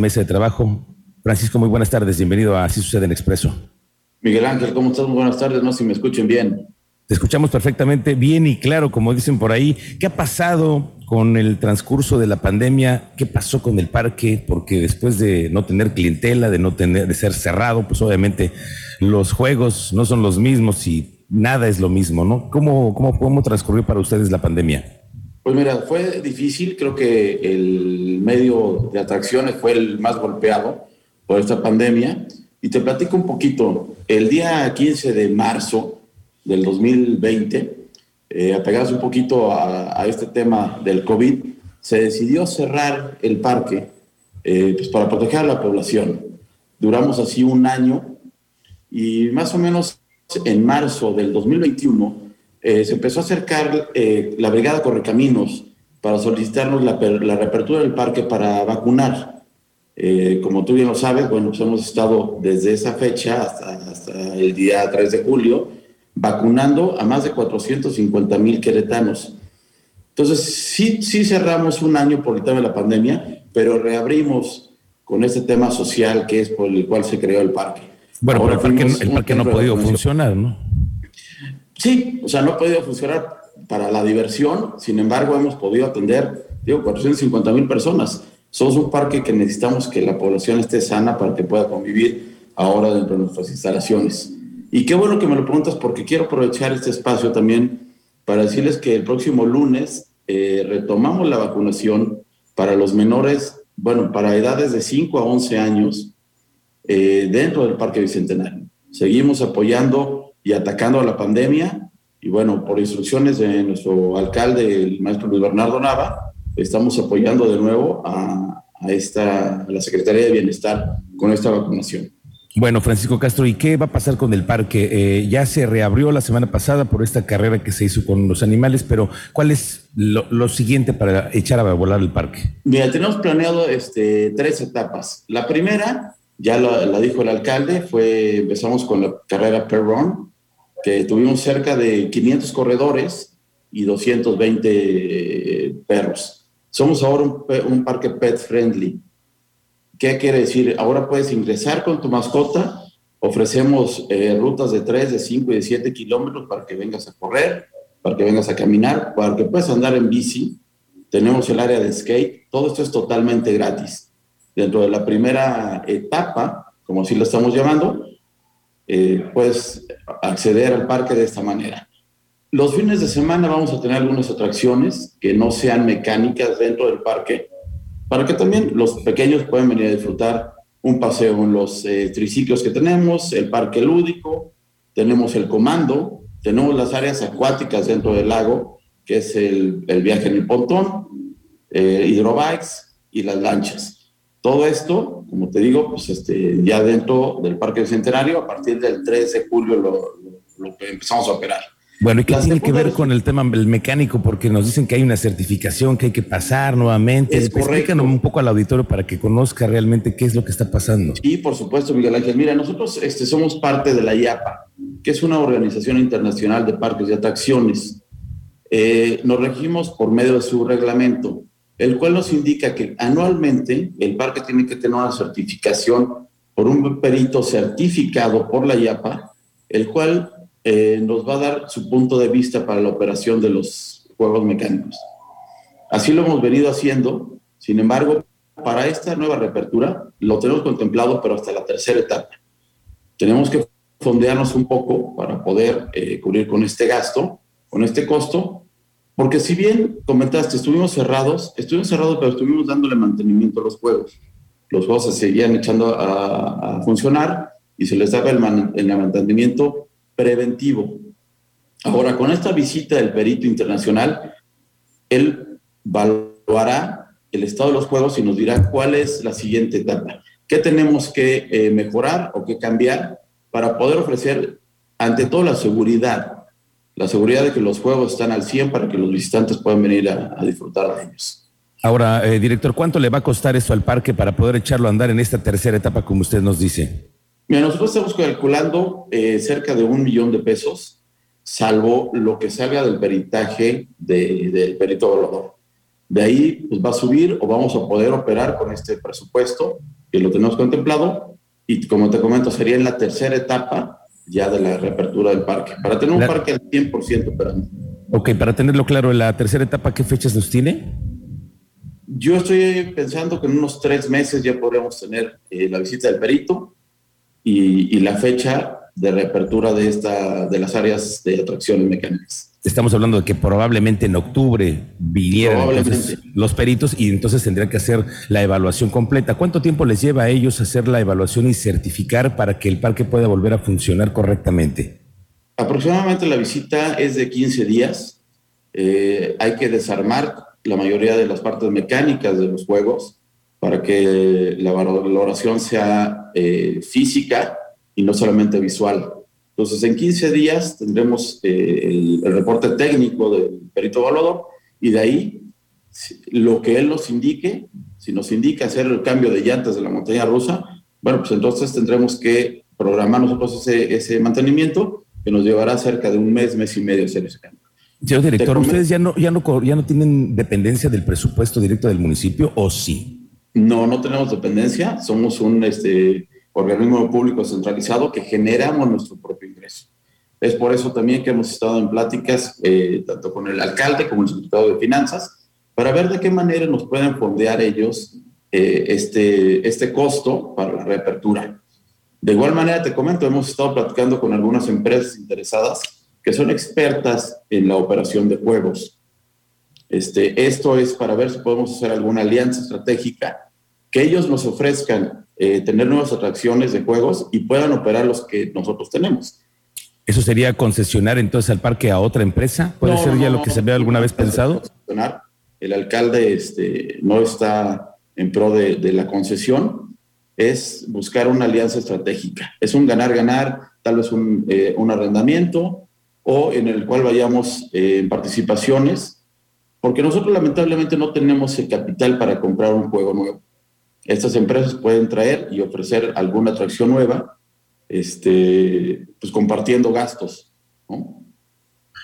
mesa de trabajo. Francisco, muy buenas tardes. Bienvenido a Así sucede en Expreso. Miguel Ángel, ¿cómo estás? Muy buenas tardes. No sé si me escuchen bien. Te escuchamos perfectamente bien y claro, como dicen por ahí. ¿Qué ha pasado con el transcurso de la pandemia? ¿Qué pasó con el parque? Porque después de no tener clientela, de no tener, de ser cerrado, pues obviamente los juegos no son los mismos y nada es lo mismo, ¿no? ¿Cómo, cómo, cómo transcurrió para ustedes la pandemia? Pues mira, fue difícil, creo que el medio de atracciones fue el más golpeado por esta pandemia. Y te platico un poquito, el día 15 de marzo del 2020, eh, apegados un poquito a, este tema del COVID, se decidió cerrar el parque eh, pues para proteger a la población. Duramos así un año y más o menos en marzo del 2021 eh, se empezó a acercar eh, la Brigada Correcaminos para solicitarnos la, reapertura del parque para vacunar. Eh, como tú bien lo sabes, bueno, pues hemos estado desde esa fecha hasta, el día 3 de julio vacunando a más de 450 mil queretanos. Entonces, sí, sí cerramos un año por el tema de la pandemia, pero reabrimos con este tema social que es por el cual se creó el parque. Bueno, pero el parque, el parque no ha podido funcionar, ¿no? Sí, o sea, no ha podido funcionar para la diversión, sin embargo, hemos podido atender, digo, 450 mil personas. Somos un parque que necesitamos que la población esté sana para que pueda convivir ahora dentro de nuestras instalaciones. Y qué bueno que me lo preguntas porque quiero aprovechar este espacio también para decirles que el próximo lunes eh, retomamos la vacunación para los menores, bueno, para edades de 5 a 11 años eh, dentro del Parque Bicentenario. Seguimos apoyando y atacando a la pandemia. Y bueno, por instrucciones de nuestro alcalde, el maestro Luis Bernardo Nava, estamos apoyando de nuevo a, esta, la Secretaría de Bienestar con esta vacunación. Bueno, Francisco Castro, ¿y qué va a pasar con el parque? Eh, ya se reabrió la semana pasada por esta carrera que se hizo con los animales, pero ¿cuál es lo, siguiente para echar a volar el parque? Mira, tenemos planeado este, tres etapas. La primera, ya la, dijo el alcalde, fue empezamos con la carrera Perron, que tuvimos cerca de 500 corredores y 220 eh, perros. Somos ahora un, parque pet friendly. ¿Qué quiere decir? Ahora puedes ingresar con tu mascota, ofrecemos eh, rutas de 3, de 5 y de 7 kilómetros para que vengas a correr, para que vengas a caminar, para que puedas andar en bici. Tenemos el área de skate, todo esto es totalmente gratis. Dentro de la primera etapa, como así lo estamos llamando, eh, puedes acceder al parque de esta manera. Los fines de semana vamos a tener algunas atracciones que no sean mecánicas dentro del parque, para que también los pequeños puedan venir a disfrutar un paseo en los eh, triciclos que tenemos, el parque lúdico, tenemos el comando, tenemos las áreas acuáticas dentro del lago, que es el, viaje en el pontón, eh, hidrobikes y las lanchas. Todo esto, como te digo, pues este, ya dentro del Parque Centenario, a partir del 3 de julio lo, empezamos a operar. Bueno, ¿y qué tiene que ver con el tema del mecánico? Porque nos dicen que hay una certificación que hay que pasar nuevamente. Es Explícanos un poco al auditorio para que conozca realmente qué es lo que está pasando. Sí, por supuesto, Miguel Ángel. Mira, nosotros este, somos parte de la IAPA, que es una organización internacional de parques y atracciones. Eh, nos regimos por medio de su reglamento el cual nos indica que anualmente el parque tiene que tener una certificación por un perito certificado por la IAPA, el cual eh, nos va a dar su punto de vista para la operación de los juegos mecánicos. Así lo hemos venido haciendo, sin embargo, para esta nueva reapertura lo tenemos contemplado, pero hasta la tercera etapa. Tenemos que fondearnos un poco para poder eh, cubrir con este gasto, con este costo, porque si bien comentaste, estuvimos cerrados, estuvimos cerrados, pero estuvimos dándole mantenimiento a los juegos. Los juegos se seguían echando a, funcionar y se les daba el, mantenimiento preventivo. Ahora, con esta visita del perito internacional, él evaluará el estado de los juegos y nos dirá cuál es la siguiente etapa. ¿Qué tenemos que eh, mejorar o que cambiar para poder ofrecer, ante todo, la seguridad la seguridad de que los juegos están al 100 para que los visitantes puedan venir a, disfrutar de ellos. Ahora, eh, director, ¿cuánto le va a costar esto al parque para poder echarlo a andar en esta tercera etapa, como usted nos dice? Mira, nosotros estamos calculando eh, cerca de un millón de pesos, salvo lo que salga del peritaje del perito evaluador. De ahí pues, va a subir o vamos a poder operar con este presupuesto que lo tenemos contemplado y como te comento sería en la tercera etapa ya de la reapertura del parque, para tener un parque al 100% operando. Ok, para tenerlo claro, la tercera etapa, ¿qué fechas nos tiene? Yo estoy pensando que en unos tres meses ya podremos tener eh, la visita del perito y, y, la fecha de reapertura de, esta, de las áreas de atracciones mecánicas. Estamos hablando de que probablemente en octubre vinieran los peritos y entonces tendrían que hacer la evaluación completa. ¿Cuánto tiempo les lleva a ellos hacer la evaluación y certificar para que el parque pueda volver a funcionar correctamente? Aproximadamente la visita es de 15 días. Eh, hay que desarmar la mayoría de las partes mecánicas de los juegos para que la valoración sea eh, física y no solamente visual. Entonces, en 15 días tendremos eh, el, reporte técnico del perito evaluador y de ahí lo que él nos indique, si nos indica hacer el cambio de llantas de la montaña rusa, bueno, pues entonces tendremos que programar nosotros ese, ese mantenimiento que nos llevará cerca de un mes, mes y medio hacer ese cambio. Señor director, ¿ustedes ya no, ya, no, ya no tienen dependencia del presupuesto directo del municipio o sí? No, no tenemos dependencia. Somos un este, organismo público centralizado que generamos nuestro propio ingreso. Es por eso también que hemos estado en pláticas eh, tanto con el alcalde como el secretario de Finanzas para ver de qué manera nos pueden fondear ellos eh, este, este costo para la reapertura. De igual manera, te comento, hemos estado platicando con algunas empresas interesadas que son expertas en la operación de juegos. Este, esto es para ver si podemos hacer alguna alianza estratégica que ellos nos ofrezcan eh, tener nuevas atracciones de juegos y puedan operar los que nosotros tenemos. ¿Eso sería concesionar entonces al parque a otra empresa? ¿Puede ser ya lo que se había alguna vez pensado? El alcalde este, no está en pro de, la concesión, es buscar una alianza estratégica. Es un ganar-ganar, tal vez un, eh, un, arrendamiento o en el cual vayamos eh, en participaciones, porque nosotros lamentablemente no tenemos el capital para comprar un juego nuevo estas empresas pueden traer y ofrecer alguna atracción nueva, este, pues compartiendo gastos.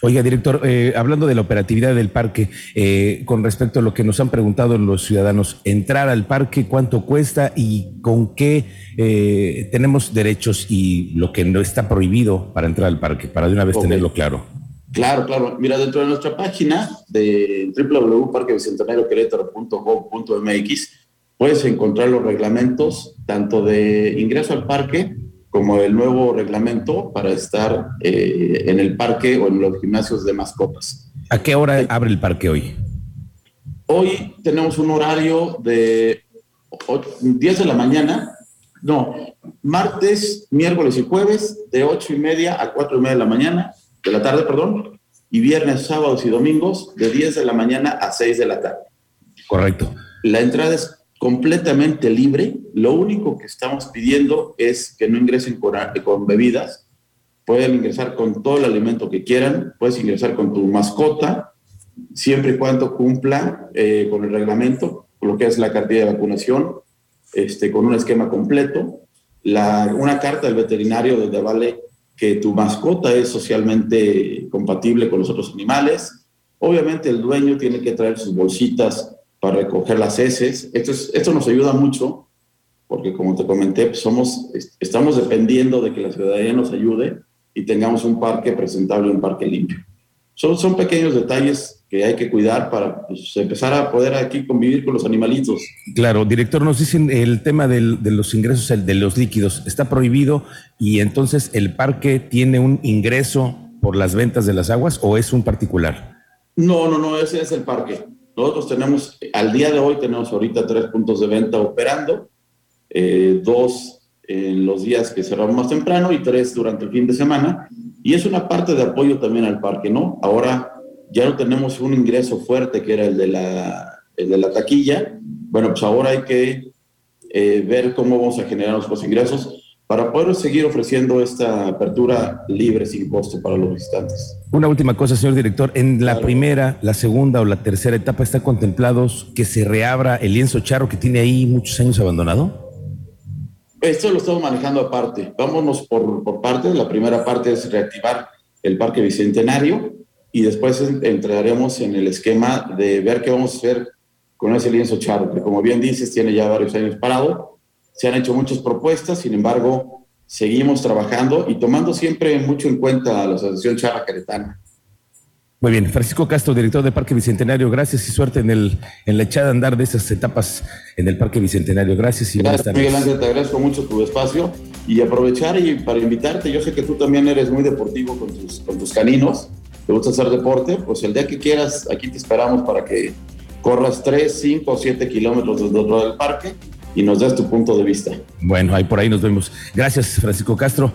Oiga, director, eh, hablando de la operatividad del parque, eh, con respecto a lo que nos han preguntado los ciudadanos, entrar al parque, cuánto cuesta y con qué eh, tenemos derechos y lo que no está prohibido para entrar al parque, para de una vez tenerlo claro. Claro, claro. Mira, dentro de nuestra página de www.parquebicentenarioquerétaro.gov.mx puedes encontrar los reglamentos tanto de ingreso al parque como el nuevo reglamento para estar eh, en el parque o en los gimnasios de mascotas. ¿A qué hora abre el parque hoy? Hoy tenemos un horario de 10 de la mañana, no, martes, miércoles y jueves, de 8 y media a 4 y media de la mañana, de la tarde, perdón, y viernes, sábados y domingos, de 10 de la mañana a 6 de la tarde. Correcto. La entrada es completamente libre. Lo único que estamos pidiendo es que no ingresen con, bebidas. Pueden ingresar con todo el alimento que quieran. Puedes ingresar con tu mascota, siempre y cuando cumpla eh, con el reglamento, lo que es la cartilla de vacunación, este, con un esquema completo. La, una carta del veterinario donde vale que tu mascota es socialmente compatible con los otros animales. Obviamente el dueño tiene que traer sus bolsitas para recoger las heces. Esto, esto nos ayuda mucho porque, como te comenté, pues, somos, estamos dependiendo de que la ciudadanía nos ayude y tengamos un parque presentable, un parque limpio. Son, son pequeños detalles que hay que cuidar para pues, empezar a poder aquí convivir con los animalitos. Claro, director, nos dicen el tema del, de los ingresos, el de los líquidos, está prohibido y entonces el parque tiene un ingreso por las ventas de las aguas o es un particular? No, no, no, ese es el parque. Nosotros tenemos, al día de hoy tenemos ahorita tres puntos de venta operando, eh, dos en los días que cerramos más temprano y tres durante el fin de semana. Y es una parte de apoyo también al parque, ¿no? Ahora ya no tenemos un ingreso fuerte que era el de la, el de la taquilla. Bueno, pues ahora hay que eh, ver cómo vamos a generar nuestros ingresos para poder seguir ofreciendo esta apertura libre sin costo para los visitantes. Una última cosa, señor director. En la primera, la segunda o la tercera etapa está contemplados que se reabra el lienzo charro que tiene ahí muchos años abandonado. Esto lo estamos manejando aparte. Vámonos por, por partes. La primera parte es reactivar el Parque Bicentenario y después entraremos en el esquema de ver qué vamos a hacer con ese lienzo charro, que como bien dices, tiene ya varios años parado. Se han hecho muchas propuestas, sin embargo, seguimos trabajando y tomando siempre mucho en cuenta a la Asociación Charra Caretana. Muy bien, Francisco Castro, director del Parque Bicentenario, gracias y suerte en, el, en la echada andar de esas etapas en el Parque Bicentenario. Gracias y gracias, Miguel Ángel, te agradezco mucho tu espacio y aprovechar y para invitarte, yo sé que tú también eres muy deportivo con tus, con tus caninos, te gusta hacer deporte, pues el día que quieras, aquí te esperamos para que corras 3, 5 o 7 kilómetros dentro del parque y nos des tu punto de vista. Bueno, ahí por ahí nos vemos. Gracias, Francisco Castro.